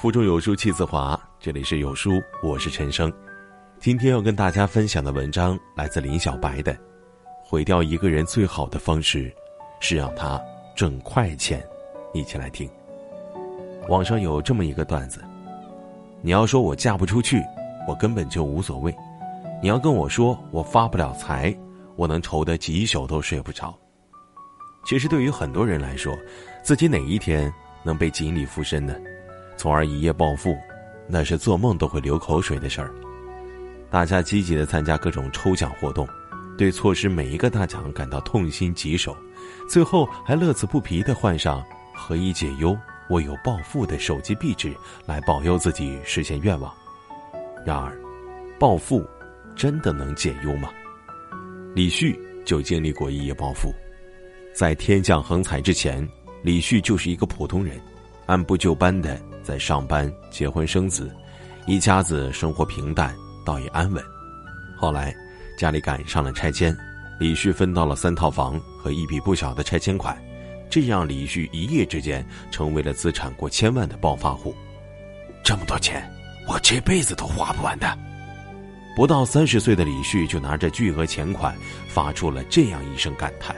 腹中有书气自华，这里是有书，我是陈生。今天要跟大家分享的文章来自林小白的《毁掉一个人最好的方式是让他挣快钱》，一起来听。网上有这么一个段子：你要说我嫁不出去，我根本就无所谓；你要跟我说我发不了财，我能愁得几宿都睡不着。其实，对于很多人来说，自己哪一天能被锦鲤附身呢？从而一夜暴富，那是做梦都会流口水的事儿。大家积极的参加各种抽奖活动，对错失每一个大奖感到痛心疾首，最后还乐此不疲的换上“何以解忧，唯有暴富”的手机壁纸来保佑自己实现愿望。然而，暴富真的能解忧吗？李旭就经历过一夜暴富。在天降横财之前，李旭就是一个普通人，按部就班的在上班、结婚、生子，一家子生活平淡，倒也安稳。后来，家里赶上了拆迁，李旭分到了三套房和一笔不小的拆迁款，这让李旭一夜之间成为了资产过千万的暴发户。这么多钱，我这辈子都花不完的。不到三十岁的李旭就拿着巨额钱款，发出了这样一声感叹。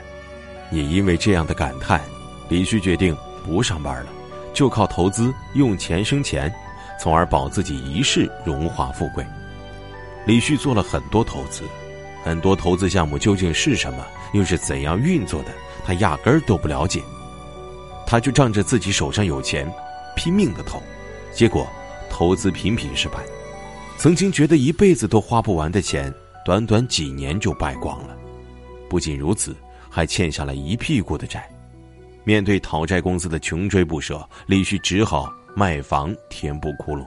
也因为这样的感叹，李旭决定不上班了，就靠投资用钱生钱，从而保自己一世荣华富贵。李旭做了很多投资，很多投资项目究竟是什么，又是怎样运作的，他压根儿都不了解。他就仗着自己手上有钱，拼命的投，结果投资频频失败。曾经觉得一辈子都花不完的钱，短短几年就败光了。不仅如此。还欠下了一屁股的债，面对讨债公司的穷追不舍，李旭只好卖房填补窟窿。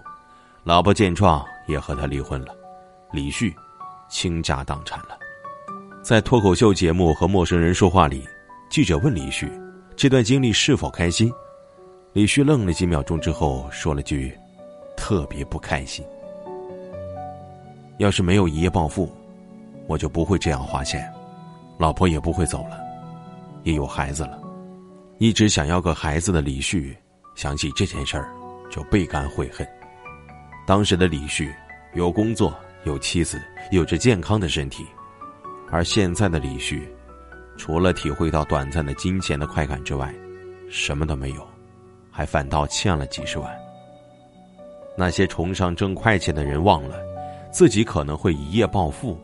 老婆见状也和他离婚了，李旭倾家荡产了。在脱口秀节目和陌生人说话里，记者问李旭这段经历是否开心，李旭愣了几秒钟之后说了句：“特别不开心。要是没有一夜暴富，我就不会这样花钱。”老婆也不会走了，也有孩子了。一直想要个孩子的李旭，想起这件事儿，就倍感悔恨。当时的李旭有工作，有妻子，有着健康的身体，而现在的李旭，除了体会到短暂的金钱的快感之外，什么都没有，还反倒欠了几十万。那些崇尚挣快钱的人忘了，自己可能会一夜暴富，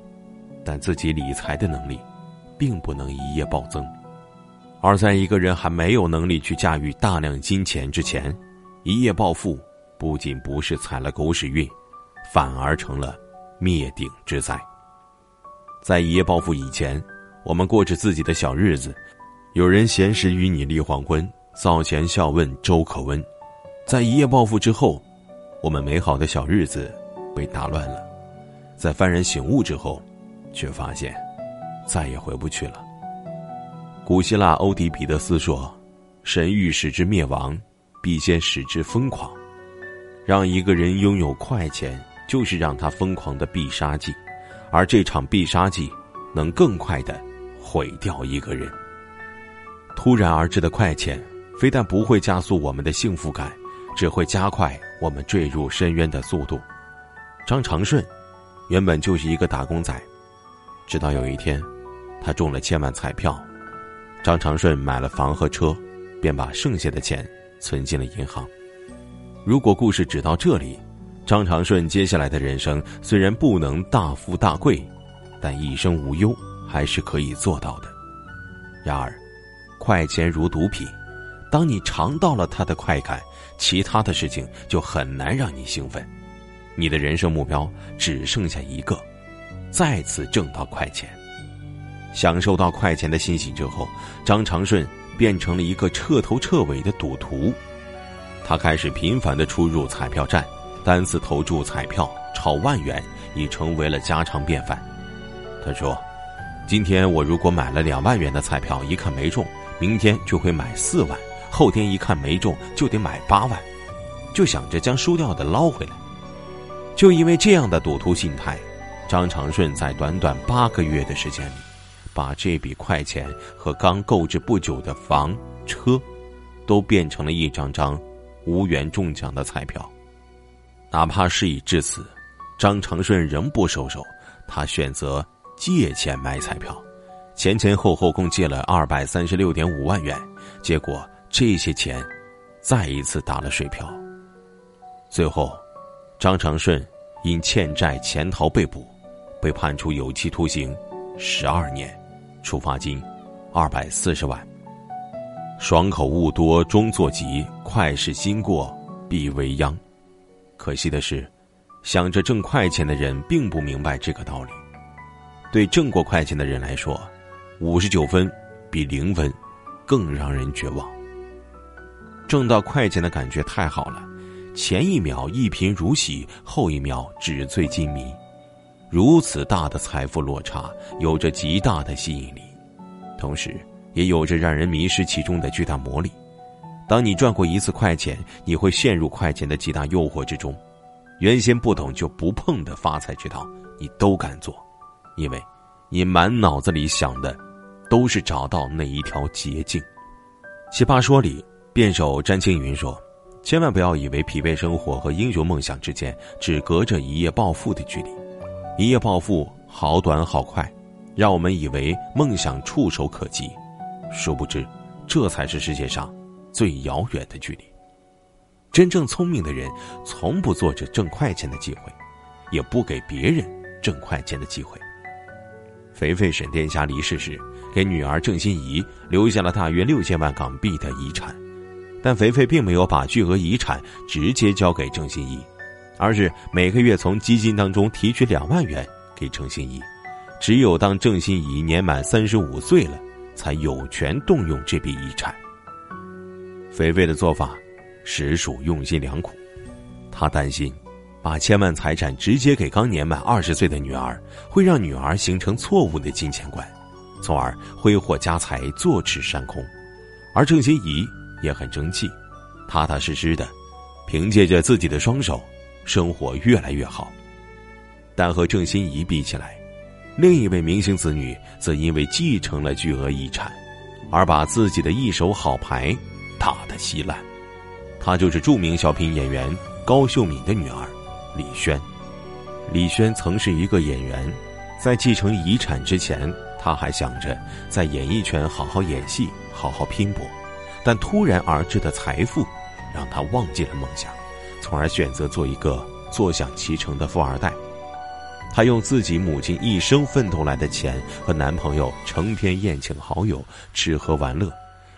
但自己理财的能力。并不能一夜暴增，而在一个人还没有能力去驾驭大量金钱之前，一夜暴富不仅不是踩了狗屎运，反而成了灭顶之灾。在一夜暴富以前，我们过着自己的小日子，有人闲时与你立黄昏，灶前笑问粥可温。在一夜暴富之后，我们美好的小日子被打乱了，在幡然醒悟之后，却发现。再也回不去了。古希腊欧狄彼得斯说：“神欲使之灭亡，必先使之疯狂。让一个人拥有快钱，就是让他疯狂的必杀技。而这场必杀技，能更快的毁掉一个人。突然而至的快钱，非但不会加速我们的幸福感，只会加快我们坠入深渊的速度。”张长顺，原本就是一个打工仔。直到有一天，他中了千万彩票，张长顺买了房和车，便把剩下的钱存进了银行。如果故事只到这里，张长顺接下来的人生虽然不能大富大贵，但一生无忧还是可以做到的。然而，快钱如毒品，当你尝到了它的快感，其他的事情就很难让你兴奋。你的人生目标只剩下一个。再次挣到快钱，享受到快钱的欣喜之后，张长顺变成了一个彻头彻尾的赌徒。他开始频繁的出入彩票站，单次投注彩票超万元已成为了家常便饭。他说：“今天我如果买了两万元的彩票，一看没中，明天就会买四万，后天一看没中，就得买八万，就想着将输掉的捞回来。就因为这样的赌徒心态。”张长顺在短短八个月的时间里，把这笔快钱和刚购置不久的房车，都变成了一张张无缘中奖的彩票。哪怕事已至此，张长顺仍不收手，他选择借钱买彩票，前前后后共借了二百三十六点五万元，结果这些钱再一次打了水漂。最后，张长顺因欠债潜逃被捕，被判处有期徒刑十二年，处罚金二百四十万。爽口物多终作疾，快事经过必为殃。可惜的是，想着挣快钱的人并不明白这个道理。对挣过快钱的人来说，五十九分比零分更让人绝望。挣到快钱的感觉太好了，前一秒一贫如洗，后一秒纸醉金迷。如此大的财富落差，有着极大的吸引力，同时。也有着让人迷失其中的巨大魔力。当你赚过一次快钱，你会陷入快钱的极大诱惑之中。原先不懂就不碰的发财之道，你都敢做，因为，你满脑子里想的，都是找到那一条捷径。奇葩说里，辩手詹青云说：“千万不要以为疲惫生活和英雄梦想之间只隔着一夜暴富的距离，一夜暴富好短好快，让我们以为梦想触手可及。”殊不知，这才是世界上最遥远的距离。真正聪明的人，从不做着挣快钱的机会，也不给别人挣快钱的机会。肥肥沈殿霞离世时，给女儿郑欣宜留下了大约六千万港币的遗产，但肥肥并没有把巨额遗产直接交给郑欣宜，而是每个月从基金当中提取两万元给郑欣宜。只有当郑欣宜年满三十五岁了。才有权动用这笔遗产。肥肥的做法，实属用心良苦。他担心，把千万财产直接给刚年满二十岁的女儿，会让女儿形成错误的金钱观，从而挥霍家财，坐吃山空。而郑欣宜也很争气，踏踏实实的，凭借着自己的双手，生活越来越好。但和郑欣宜比起来，另一位明星子女则因为继承了巨额遗产，而把自己的一手好牌打得稀烂。她就是著名小品演员高秀敏的女儿李轩。李轩曾是一个演员，在继承遗产之前，他还想着在演艺圈好好演戏、好好拼搏。但突然而至的财富，让他忘记了梦想，从而选择做一个坐享其成的富二代。她用自己母亲一生奋斗来的钱和男朋友成天宴请好友吃喝玩乐，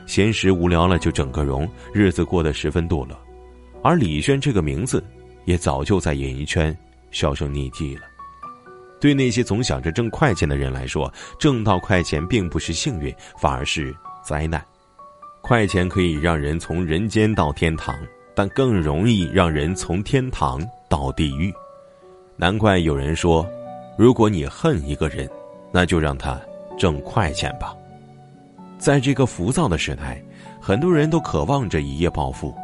闲时无聊了就整个容，日子过得十分堕落。而李轩这个名字也早就在演艺圈销声匿迹了。对那些总想着挣快钱的人来说，挣到快钱并不是幸运，反而是灾难。快钱可以让人从人间到天堂，但更容易让人从天堂到地狱。难怪有人说，如果你恨一个人，那就让他挣快钱吧。在这个浮躁的时代，很多人都渴望着一夜暴富。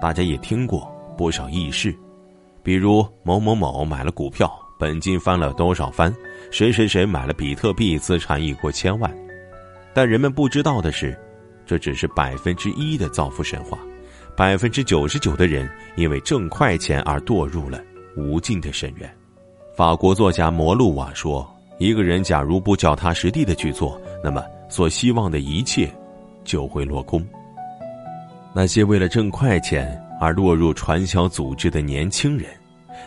大家也听过不少轶事，比如某某某买了股票，本金翻了多少番；谁谁谁买了比特币，资产已过千万。但人们不知道的是，这只是百分之一的造富神话，百分之九十九的人因为挣快钱而堕入了。无尽的深渊。法国作家摩路瓦说：“一个人假如不脚踏实地的去做，那么所希望的一切就会落空。”那些为了挣快钱而落入传销组织的年轻人，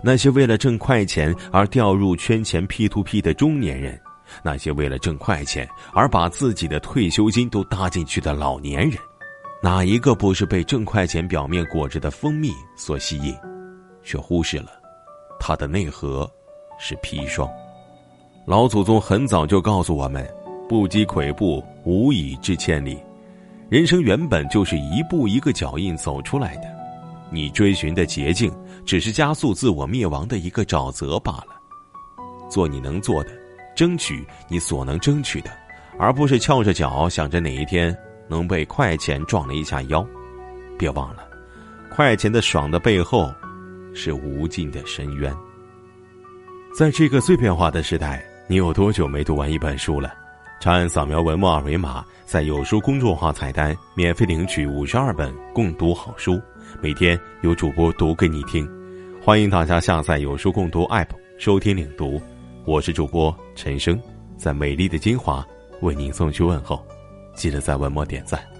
那些为了挣快钱而掉入圈钱 P to P 的中年人，那些为了挣快钱而把自己的退休金都搭进去的老年人，哪一个不是被挣快钱表面裹着的蜂蜜所吸引，却忽视了？它的内核是砒霜。老祖宗很早就告诉我们：“不积跬步，无以至千里。”人生原本就是一步一个脚印走出来的，你追寻的捷径只是加速自我灭亡的一个沼泽罢了。做你能做的，争取你所能争取的，而不是翘着脚想着哪一天能被快钱撞了一下腰。别忘了，快钱的爽的背后。是无尽的深渊。在这个碎片化的时代，你有多久没读完一本书了？长按扫描文末二维码，在有书公众号菜单免费领取五十二本共读好书，每天有主播读给你听。欢迎大家下载有书共读 App 收听领读，我是主播陈生，在美丽的金华为您送去问候，记得在文末点赞。